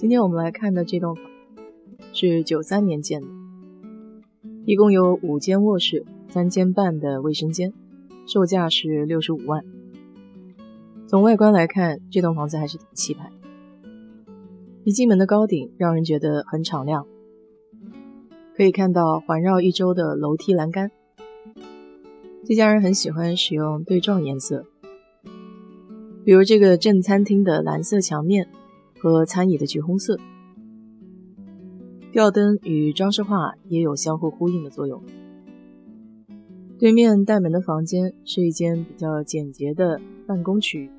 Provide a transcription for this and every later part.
今天我们来看的这栋房是九三年建的，一共有五间卧室、三间半的卫生间，售价是六十五万。从外观来看，这栋房子还是挺气派。一进门的高顶让人觉得很敞亮，可以看到环绕一周的楼梯栏杆。这家人很喜欢使用对撞颜色，比如这个正餐厅的蓝色墙面。和餐椅的橘红色，吊灯与装饰画也有相互呼应的作用。对面带门的房间是一间比较简洁的办公区域，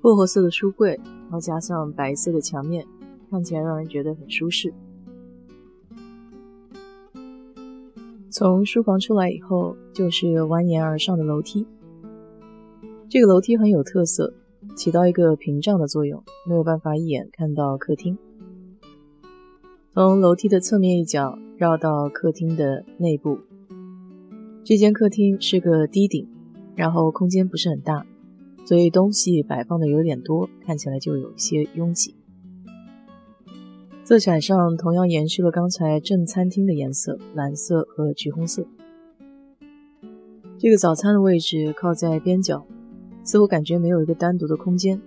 薄荷色的书柜，然后加上白色的墙面，看起来让人觉得很舒适。从书房出来以后，就是蜿蜒而上的楼梯，这个楼梯很有特色。起到一个屏障的作用，没有办法一眼看到客厅。从楼梯的侧面一角绕到客厅的内部，这间客厅是个低顶，然后空间不是很大，所以东西摆放的有点多，看起来就有些拥挤。色彩上同样延续了刚才正餐厅的颜色，蓝色和橘红色。这个早餐的位置靠在边角。似乎感觉没有一个单独的空间，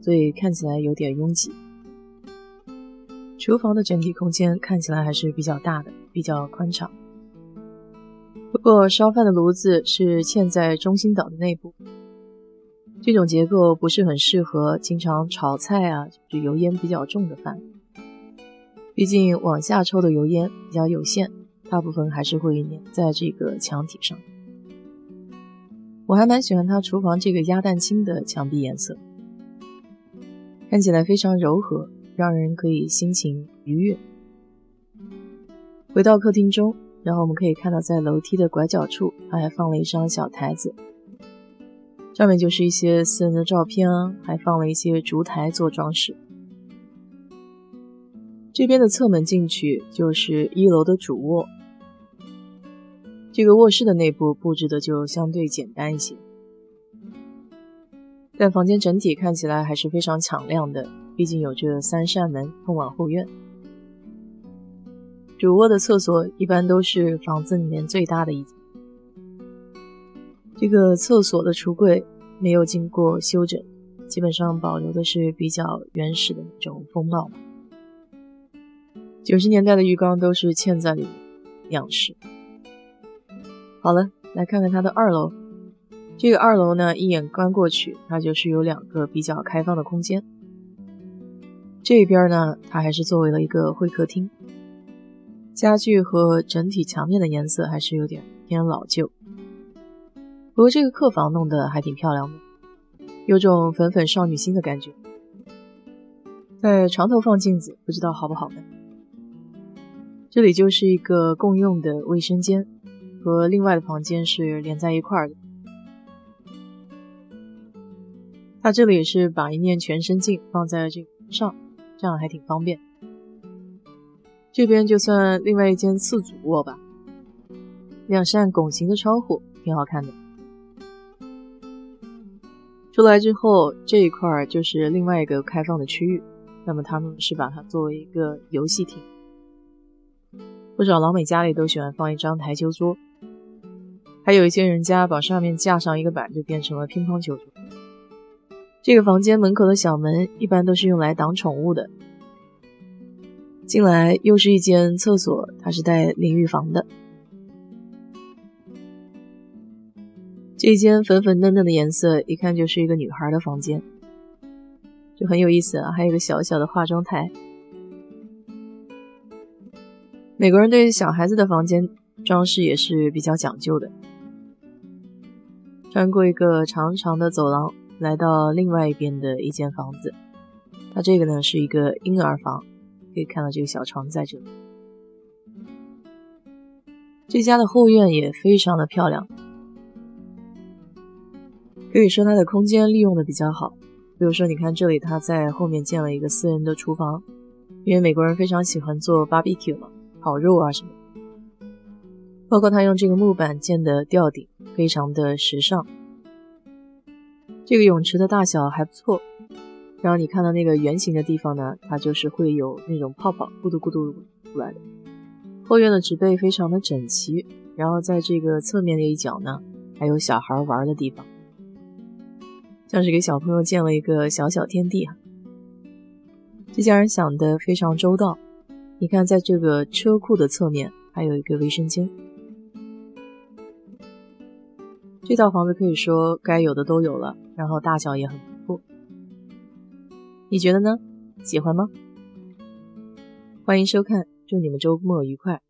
所以看起来有点拥挤。厨房的整体空间看起来还是比较大的，比较宽敞。不过烧饭的炉子是嵌在中心岛的内部，这种结构不是很适合经常炒菜啊，就是油烟比较重的饭。毕竟往下抽的油烟比较有限，大部分还是会粘在这个墙体上。我还蛮喜欢他厨房这个鸭蛋青的墙壁颜色，看起来非常柔和，让人可以心情愉悦。回到客厅中，然后我们可以看到，在楼梯的拐角处，他还放了一张小台子，上面就是一些私人的照片啊，还放了一些烛台做装饰。这边的侧门进去就是一楼的主卧。这个卧室的内部布置的就相对简单一些，但房间整体看起来还是非常敞亮的，毕竟有着三扇门通往后院。主卧的厕所一般都是房子里面最大的一间，这个厕所的橱柜没有经过修整，基本上保留的是比较原始的那种风貌。九十年代的浴缸都是嵌在里面样式。好了，来看看它的二楼。这个二楼呢，一眼观过去，它就是有两个比较开放的空间。这边呢，它还是作为了一个会客厅。家具和整体墙面的颜色还是有点偏老旧。不过这个客房弄得还挺漂亮的，有种粉粉少女心的感觉。在床头放镜子，不知道好不好看。这里就是一个共用的卫生间。和另外的房间是连在一块儿的。它这里是把一面全身镜放在这上，这样还挺方便。这边就算另外一间次主卧吧，两扇拱形的窗户挺好看的。出来之后这一块儿就是另外一个开放的区域，那么他们是把它作为一个游戏厅。不少老美家里都喜欢放一张台球桌。还有一些人家把上面架上一个板，就变成了乒乓球桌。这个房间门口的小门一般都是用来挡宠物的。进来又是一间厕所，它是带淋浴房的。这间粉粉嫩嫩的颜色，一看就是一个女孩的房间，就很有意思啊！还有个小小的化妆台。美国人对小孩子的房间装饰也是比较讲究的。穿过一个长长的走廊，来到另外一边的一间房子。它这个呢是一个婴儿房，可以看到这个小床在这里。这家的后院也非常的漂亮，可以说它的空间利用的比较好。比如说，你看这里，他在后面建了一个私人的厨房，因为美国人非常喜欢做 barbecue 嘛，烤肉啊什么。包括他用这个木板建的吊顶，非常的时尚。这个泳池的大小还不错，然后你看到那个圆形的地方呢，它就是会有那种泡泡咕嘟咕嘟出来的。后院的植被非常的整齐，然后在这个侧面的一角呢，还有小孩玩的地方，像是给小朋友建了一个小小天地哈。这家人想的非常周到，你看在这个车库的侧面还有一个卫生间。这套房子可以说该有的都有了，然后大小也很不错。你觉得呢？喜欢吗？欢迎收看，祝你们周末愉快。